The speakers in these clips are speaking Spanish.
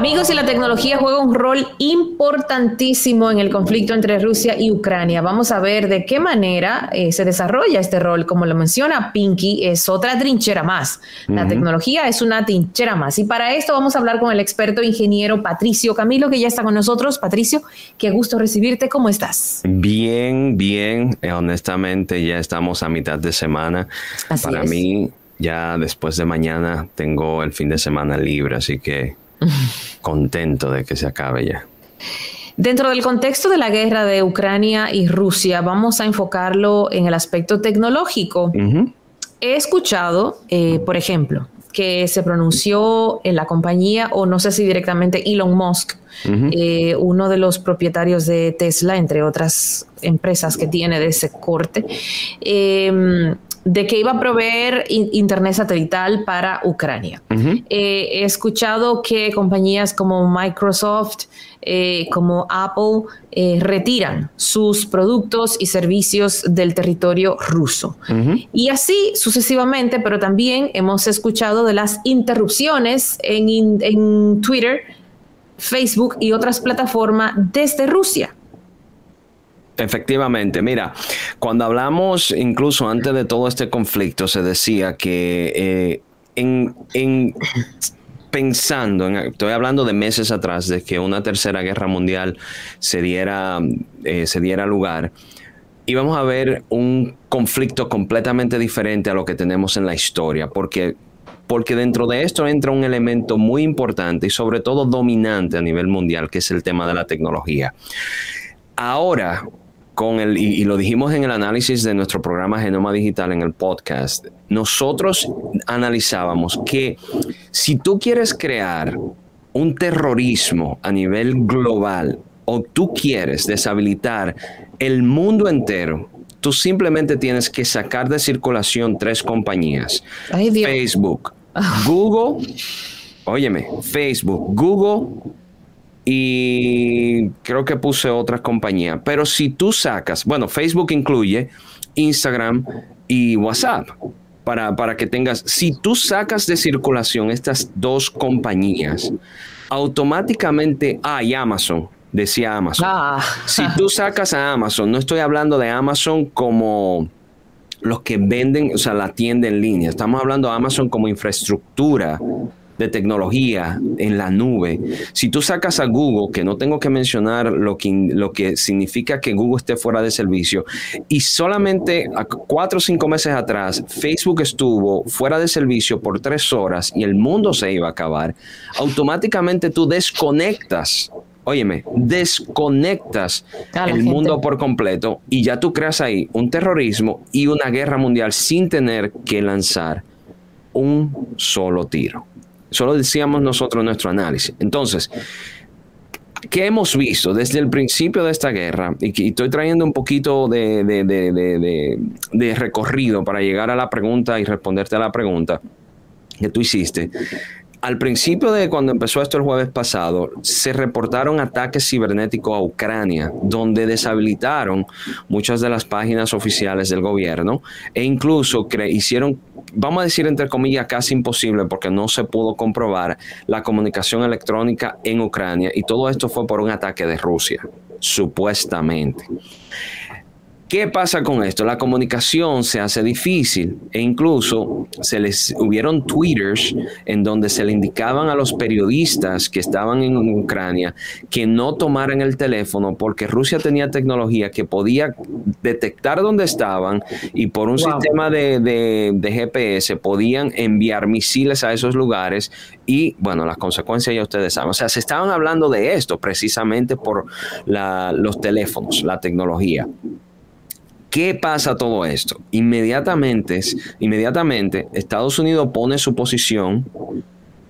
Amigos, y la tecnología juega un rol importantísimo en el conflicto entre Rusia y Ucrania. Vamos a ver de qué manera eh, se desarrolla este rol. Como lo menciona Pinky, es otra trinchera más. La tecnología es una trinchera más. Y para esto vamos a hablar con el experto ingeniero Patricio Camilo, que ya está con nosotros. Patricio, qué gusto recibirte. ¿Cómo estás? Bien, bien. Eh, honestamente, ya estamos a mitad de semana. Así para es. mí, ya después de mañana tengo el fin de semana libre, así que contento de que se acabe ya. Dentro del contexto de la guerra de Ucrania y Rusia, vamos a enfocarlo en el aspecto tecnológico. He escuchado, eh, por ejemplo, que se pronunció en la compañía, o no sé si directamente Elon Musk, eh, uno de los propietarios de Tesla, entre otras empresas que tiene de ese corte, eh, de que iba a proveer in- internet satelital para Ucrania. Eh, he escuchado que compañías como Microsoft, eh, como Apple, eh, retiran sus productos y servicios del territorio ruso. Y así sucesivamente, pero también hemos escuchado de las interrupciones en, in- en Twitter, Facebook y otras plataformas desde Rusia. Efectivamente, mira, cuando hablamos, incluso antes de todo este conflicto, se decía que eh, en, en- pensando, en- estoy hablando de meses atrás, de que una tercera guerra mundial se diera, eh, se diera lugar, íbamos a ver un conflicto completamente diferente a lo que tenemos en la historia, porque, porque dentro de esto entra un elemento muy importante y sobre todo dominante a nivel mundial, que es el tema de la tecnología. Ahora, con el, y, y lo dijimos en el análisis de nuestro programa Genoma Digital en el podcast, nosotros analizábamos que si tú quieres crear un terrorismo a nivel global o tú quieres deshabilitar el mundo entero, tú simplemente tienes que sacar de circulación tres compañías. Ay. Facebook, Google, óyeme, Facebook, Google y creo que puse otras compañías. Pero si tú sacas, bueno, Facebook incluye Instagram y WhatsApp. Para, para que tengas, si tú sacas de circulación estas dos compañías, automáticamente hay Amazon, decía Amazon. Ah. Si tú sacas a Amazon, no estoy hablando de Amazon como los que venden, o sea, la tienda en línea. Estamos hablando de Amazon como infraestructura de tecnología en la nube. Si tú sacas a Google, que no tengo que mencionar lo que, lo que significa que Google esté fuera de servicio, y solamente a cuatro o cinco meses atrás Facebook estuvo fuera de servicio por tres horas y el mundo se iba a acabar, automáticamente tú desconectas. Óyeme, desconectas el mundo por completo y ya tú creas ahí un terrorismo y una guerra mundial sin tener que lanzar un solo tiro. Solo decíamos nosotros nuestro análisis. Entonces, ¿qué hemos visto desde el principio de esta guerra? Y, y estoy trayendo un poquito de- de- de- de recorrido para llegar a la pregunta y responderte a la pregunta que tú hiciste. Al principio de cuando empezó esto el jueves pasado, se reportaron ataques cibernéticos a Ucrania, donde deshabilitaron muchas de las páginas oficiales del gobierno e incluso hicieron, vamos a decir entre comillas, casi imposible porque no se pudo comprobar la comunicación electrónica en Ucrania y todo esto fue por un ataque de Rusia, supuestamente. ¿Qué pasa con esto? La comunicación se hace difícil e incluso se les hubieron twitters en donde se le indicaban a los periodistas que estaban en Ucrania que no tomaran el teléfono porque Rusia tenía tecnología que podía detectar dónde estaban y por un Wow. sistema de, de- de GPS podían enviar misiles a esos lugares y bueno, las consecuencias ya ustedes saben. O sea, se estaban hablando de esto precisamente por la- los teléfonos, la tecnología. ¿Qué pasa todo esto? Inmediatamente, inmediatamente Estados Unidos pone su posición.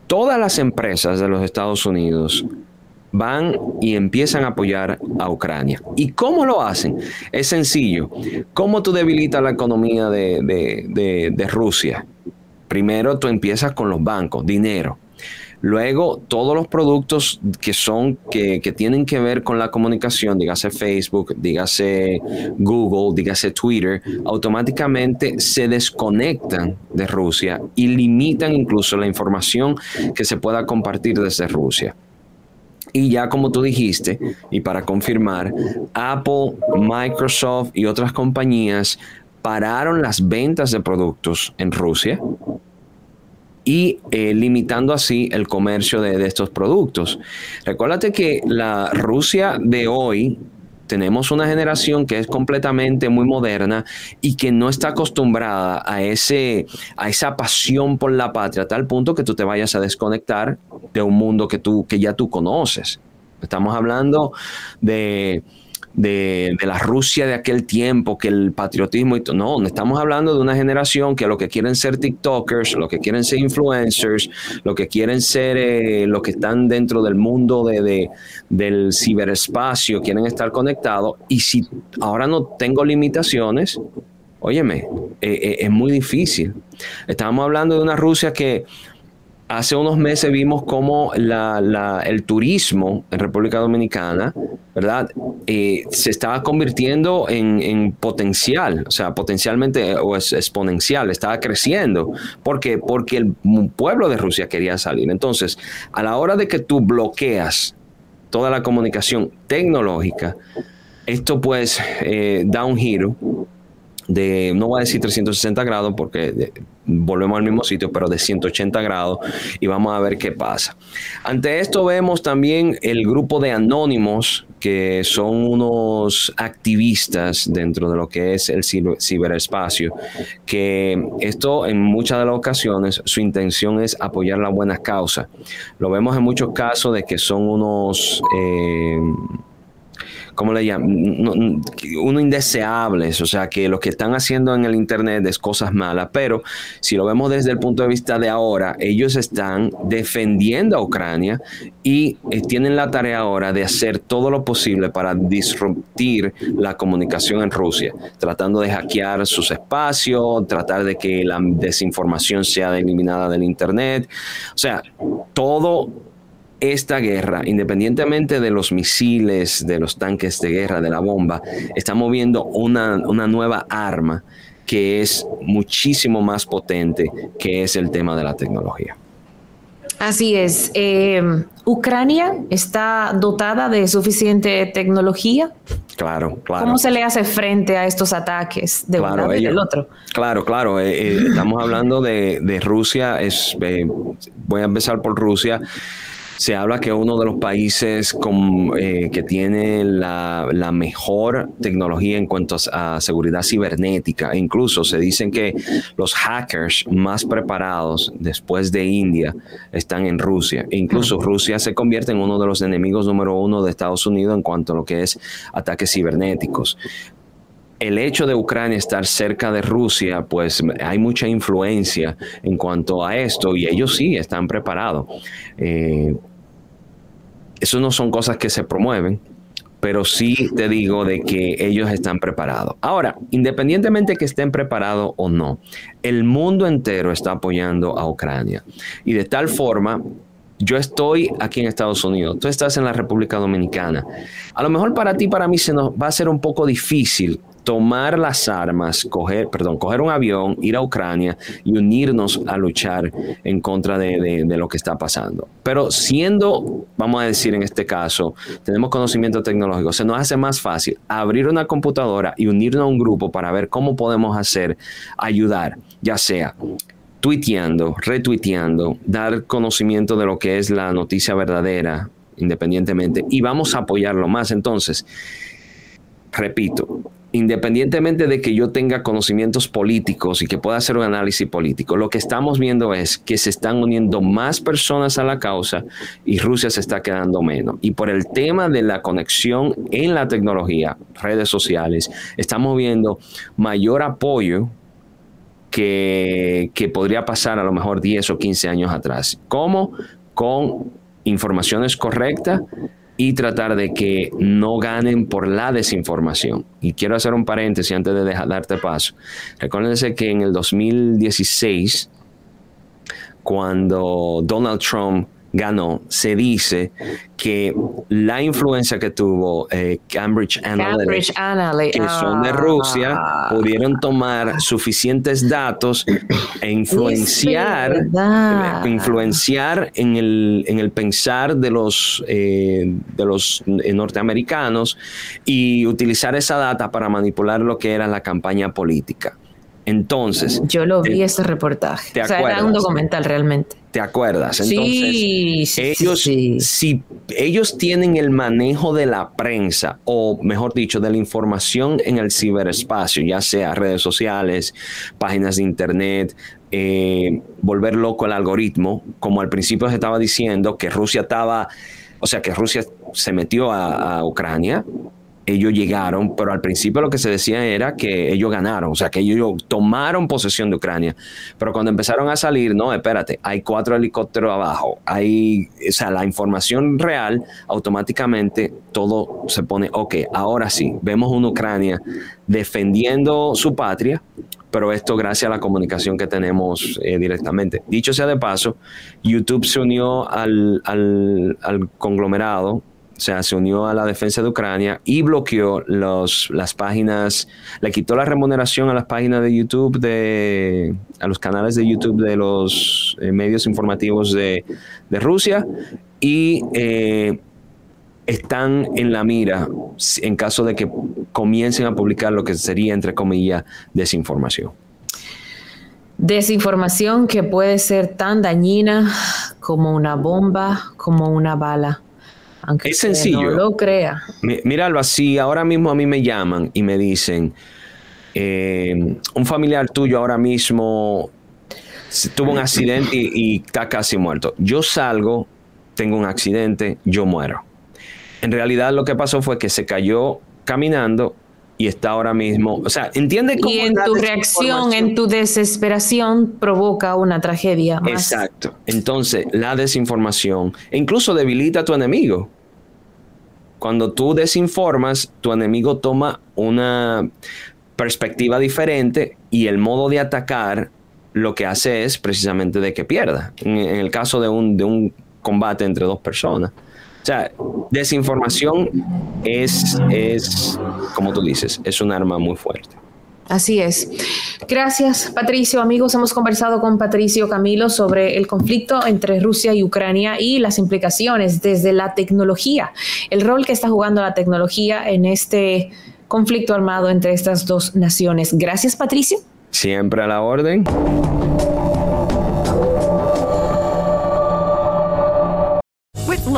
Todas las empresas de los Estados Unidos van y empiezan a apoyar a Ucrania. ¿Y cómo lo hacen? Es sencillo. ¿Cómo tú debilitas la economía de, de Rusia? Primero tú empiezas con los bancos, dinero. Luego, todos los productos que son, que, tienen que ver con la comunicación, dígase Facebook, dígase Google, dígase Twitter, automáticamente se desconectan de Rusia y limitan incluso la información que se pueda compartir desde Rusia. Y ya como tú dijiste, y para confirmar, Apple, Microsoft y otras compañías pararon las ventas de productos en Rusia y eh, limitando así el comercio de, estos productos. Recuérdate que la Rusia de hoy tenemos una generación que es completamente muy moderna y que no está acostumbrada a, ese, a esa pasión por la patria, a tal punto que tú te vayas a desconectar de un mundo que, tú, que ya tú conoces. Estamos hablando de de, la Rusia de aquel tiempo, que el patriotismo y todo. No, estamos hablando de una generación que lo que quieren ser TikTokers, lo que quieren ser influencers, lo que quieren ser eh, los que están dentro del mundo de, del ciberespacio, quieren estar conectados. Y si ahora no tengo limitaciones, óyeme, eh, eh, es muy difícil. Estamos hablando de una Rusia que hace unos meses vimos cómo el turismo en República Dominicana, ¿verdad? Eh, se estaba convirtiendo en, potencial, o sea, potencialmente o es exponencial, estaba creciendo. ¿Por qué? Porque el pueblo de Rusia quería salir. Entonces, a la hora de que tú bloqueas toda la comunicación tecnológica, esto pues eh, da un giro de, no voy a decir 360 grados porque volvemos al mismo sitio, pero de 180 grados y vamos a ver qué pasa. Ante esto vemos también el grupo de anónimos que son unos activistas dentro de lo que es el ciberespacio, que esto en muchas de las ocasiones su intención es apoyar la buena causa. Lo vemos en muchos casos de que son unos... Eh, ¿cómo le llaman? uno indeseables, o sea, que lo que están haciendo en el Internet es cosas malas, pero si lo vemos desde el punto de vista de ahora, ellos están defendiendo a Ucrania y eh, tienen la tarea ahora de hacer todo lo posible para disruptir la comunicación en Rusia, tratando de hackear sus espacios, tratar de que la desinformación sea eliminada del Internet, o sea, todo esta guerra, independientemente de los misiles, de los tanques de guerra, de la bomba, está moviendo una, nueva arma que es muchísimo más potente, que es el tema de la tecnología. Así es. Eh, ¿Ucrania está dotada de suficiente tecnología? Claro, claro. ¿Cómo se le hace frente a estos ataques de un lado y del otro? Claro, claro. Eh, eh, estamos hablando de, de Rusia. Es, voy a empezar por Rusia se habla que uno de los países eh, que tiene la, mejor tecnología en cuanto a, seguridad cibernética. E incluso se dicen que los hackers más preparados después de India están en Rusia. E incluso Rusia se convierte en uno de los enemigos número uno de Estados Unidos en cuanto a lo que es ataques cibernéticos el hecho de Ucrania estar cerca de Rusia, pues hay mucha influencia en cuanto a esto y ellos sí están preparados. Eh, eso no son cosas que se promueven, pero sí te digo de que ellos están preparados. Ahora, independientemente que estén preparados o no, el mundo entero está apoyando a Ucrania. Y de tal forma, yo estoy aquí en Estados Unidos, tú estás en la República Dominicana. A lo mejor para ti, para mí, se nos va a ser un poco difícil tomar las armas, coger, perdón, coger un avión, ir a Ucrania y unirnos a luchar en contra de, lo que está pasando. Pero siendo, vamos a decir en este caso, tenemos conocimiento tecnológico, se nos hace más fácil abrir una computadora y unirnos a un grupo para ver cómo podemos hacer, ayudar, ya sea tuiteando, retuiteando, dar conocimiento de lo que es la noticia verdadera, independientemente, y vamos a apoyarlo más. Entonces, repito, independientemente de que yo tenga conocimientos políticos y que pueda hacer un análisis político, lo que estamos viendo es que se están uniendo más personas a la causa y Rusia se está quedando menos. Y por el tema de la conexión en la tecnología, redes sociales, estamos viendo mayor apoyo que, que podría pasar a lo mejor 10 o 15 años atrás. ¿Cómo? Con informaciones correctas y tratar de que no ganen por la desinformación. Y quiero hacer un paréntesis antes de dejar, darte paso. Recuérdense que en el 2016, cuando Donald Trump ganó, se dice que la influencia que tuvo eh, Cambridge Analytica, que son de Rusia, Ah. pudieron tomar suficientes datos e influenciar, influenciar en el, en el pensar de los, eh, de los eh, norteamericanos y utilizar esa data para manipular lo que era la campaña política. Entonces, Yo lo vi te- ese reportaje. ¿te O sea, era un acuerdas? documental realmente. ¿te acuerdas? Entonces, sí, sí, sí, ellos, sí. si ellos tienen el manejo de la prensa, o mejor dicho, de la información en el ciberespacio, ya sea redes sociales, páginas de internet, eh, volver loco el algoritmo, como al principio se estaba diciendo que Rusia estaba, o sea, que Rusia se metió a, a Ucrania. Ellos llegaron, pero al principio lo que se decía era que ellos ganaron, o sea, que ellos tomaron posesión de Ucrania. Pero cuando empezaron a salir, no, espérate, hay cuatro helicópteros abajo, hay, o sea, la información real, automáticamente todo se pone, ok, ahora sí, vemos una Ucrania defendiendo su patria, pero esto gracias a la comunicación que tenemos eh, directamente. Dicho sea de paso, YouTube se unió al, al- al conglomerado, o sea, se unió a la defensa de Ucrania y bloqueó los, las páginas, le quitó la remuneración a las páginas de YouTube, de, a los canales de YouTube de los eh, medios informativos de, de Rusia y eh, están en la mira en caso de que comiencen a publicar lo que sería, entre comillas, desinformación. Desinformación que puede ser tan dañina como una bomba, como una bala. Aunque Es sencillo. no lo crea. Mi- Míralo así, ahora mismo a mí me llaman y me dicen, eh, un familiar tuyo ahora mismo tuvo un accidente y, y está casi muerto. Yo salgo, tengo un accidente, yo muero. En realidad lo que pasó fue que se cayó caminando y está ahora mismo, o sea, entiende cómo Y en tu reacción, en tu desesperación, provoca una tragedia más. Exacto. Entonces, la desinformación e incluso debilita a tu enemigo. Cuando tú desinformas, tu enemigo toma una perspectiva diferente y el modo de atacar lo que hace es precisamente de que pierda. En, en el caso de un, de un combate entre dos personas. O sea, desinformación es, es, como tú dices, es un arma muy fuerte. Así es. Gracias, Patricio. Amigos, hemos conversado con Patricio Camilo sobre el conflicto entre Rusia y Ucrania y las implicaciones desde la tecnología, el rol que está jugando la tecnología en este conflicto armado entre estas dos naciones. Gracias, Patricio. Siempre a la orden.